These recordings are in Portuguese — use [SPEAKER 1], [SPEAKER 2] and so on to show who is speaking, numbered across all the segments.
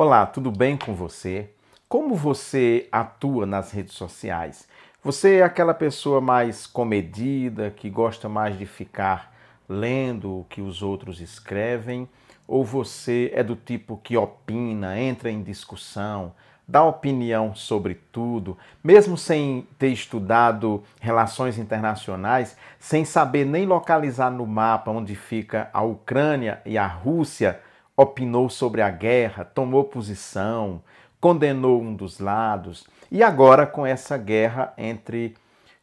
[SPEAKER 1] Olá, tudo bem com você? Como você atua nas redes sociais? Você é aquela pessoa mais comedida, que gosta mais de ficar lendo o que os outros escrevem? Ou você é do tipo que opina, entra em discussão, dá opinião sobre tudo, mesmo sem ter estudado relações internacionais, sem saber nem localizar no mapa onde fica a Ucrânia e a Rússia? Opinou sobre a guerra, tomou posição, condenou um dos lados. E agora, com essa guerra entre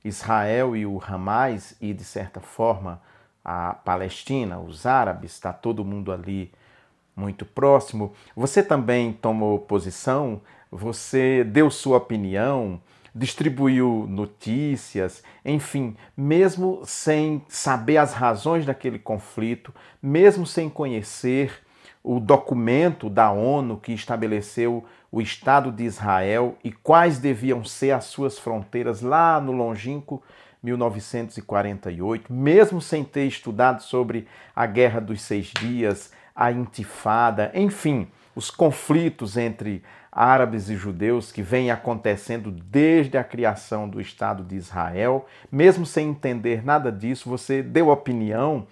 [SPEAKER 1] Israel e o Hamas, e de certa forma a Palestina, os árabes, está todo mundo ali muito próximo. Você também tomou posição, você deu sua opinião, distribuiu notícias, enfim, mesmo sem saber as razões daquele conflito, mesmo sem conhecer o documento da ONU que estabeleceu o Estado de Israel e quais deviam ser as suas fronteiras lá no longínquo 1948, mesmo sem ter estudado sobre a Guerra dos Seis Dias, a Intifada, enfim, os conflitos entre árabes e judeus que vêm acontecendo desde a criação do Estado de Israel, mesmo sem entender nada disso, você deu opinião,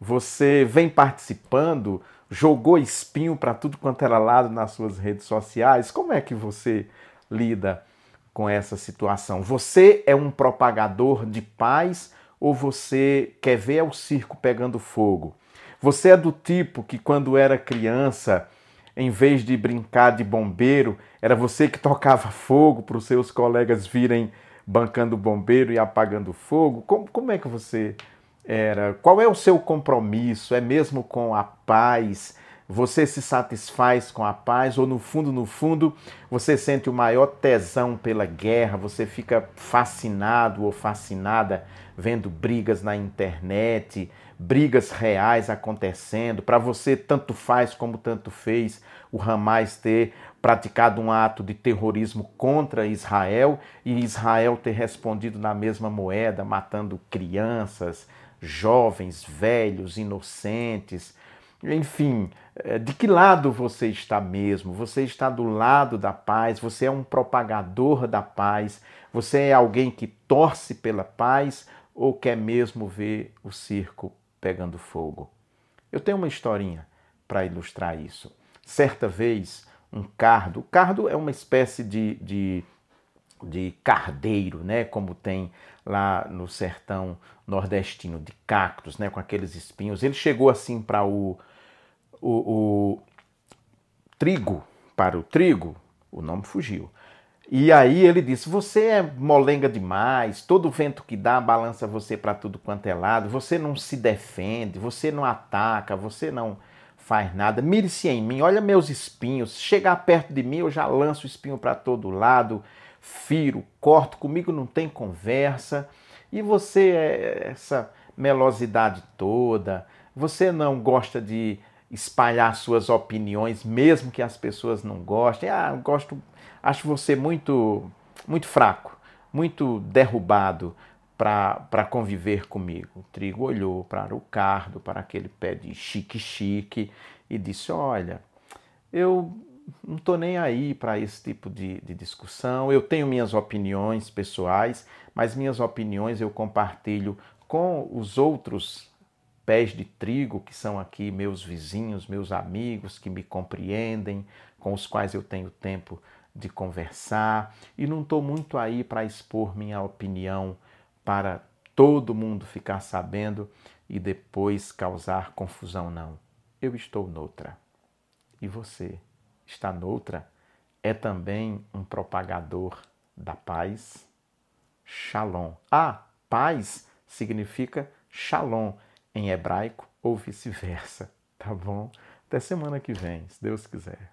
[SPEAKER 1] você vem participando jogou espinho para tudo quanto era lado nas suas redes sociais. Como é que você lida com essa situação? Você é um propagador de paz ou você quer ver o circo pegando fogo? Você é do tipo que quando era criança, em vez de brincar de bombeiro, era você que tocava fogo para os seus colegas virem bancando bombeiro e apagando fogo? Como, como é que você era qual é o seu compromisso? É mesmo com a paz? Você se satisfaz com a paz ou no fundo, no fundo, você sente o maior tesão pela guerra? Você fica fascinado ou fascinada vendo brigas na internet, brigas reais acontecendo. Para você, tanto faz como tanto fez o Hamas ter praticado um ato de terrorismo contra Israel e Israel ter respondido na mesma moeda, matando crianças, jovens, velhos, inocentes. Enfim, eh, de que lado você está mesmo? Você está do lado da paz? Você é um propagador da paz? Você é alguém que torce pela paz ou quer mesmo ver o circo pegando fogo? Eu tenho uma historinha para ilustrar isso. Certa vez, um cardo, o cardo é uma espécie de, de de cardeiro, né, como tem lá no sertão nordestino, de cactos, né, com aqueles espinhos. Ele chegou assim para o, o, o, trigo, para o trigo, o nome fugiu. E aí ele disse: Você é molenga demais, todo vento que dá balança você para tudo quanto é lado, você não se defende, você não ataca, você não faz nada. Mire-se em mim, olha meus espinhos, chegar perto de mim eu já lanço o espinho para todo lado firo, corto, comigo não tem conversa. E você é essa melosidade toda, você não gosta de espalhar suas opiniões, mesmo que as pessoas não gostem. Ah, gosto, acho você muito muito fraco, muito derrubado para conviver comigo. O trigo olhou para o cardo, para aquele pé de chique-chique e disse: Olha, eu não estou nem aí para esse tipo de, de, discussão. Eu tenho minhas opiniões pessoais, mas minhas opiniões eu compartilho com os outros pés de trigo que são aqui meus vizinhos, meus amigos que me compreendem, com os quais eu tenho tempo de conversar e não estou muito aí para expor minha opinião para todo mundo ficar sabendo e depois causar confusão, não. Eu estou noutra. E você? Está noutra, é também um propagador da paz. Shalom. Ah, paz significa shalom em hebraico ou vice-versa, tá bom? Até semana que vem, se Deus quiser.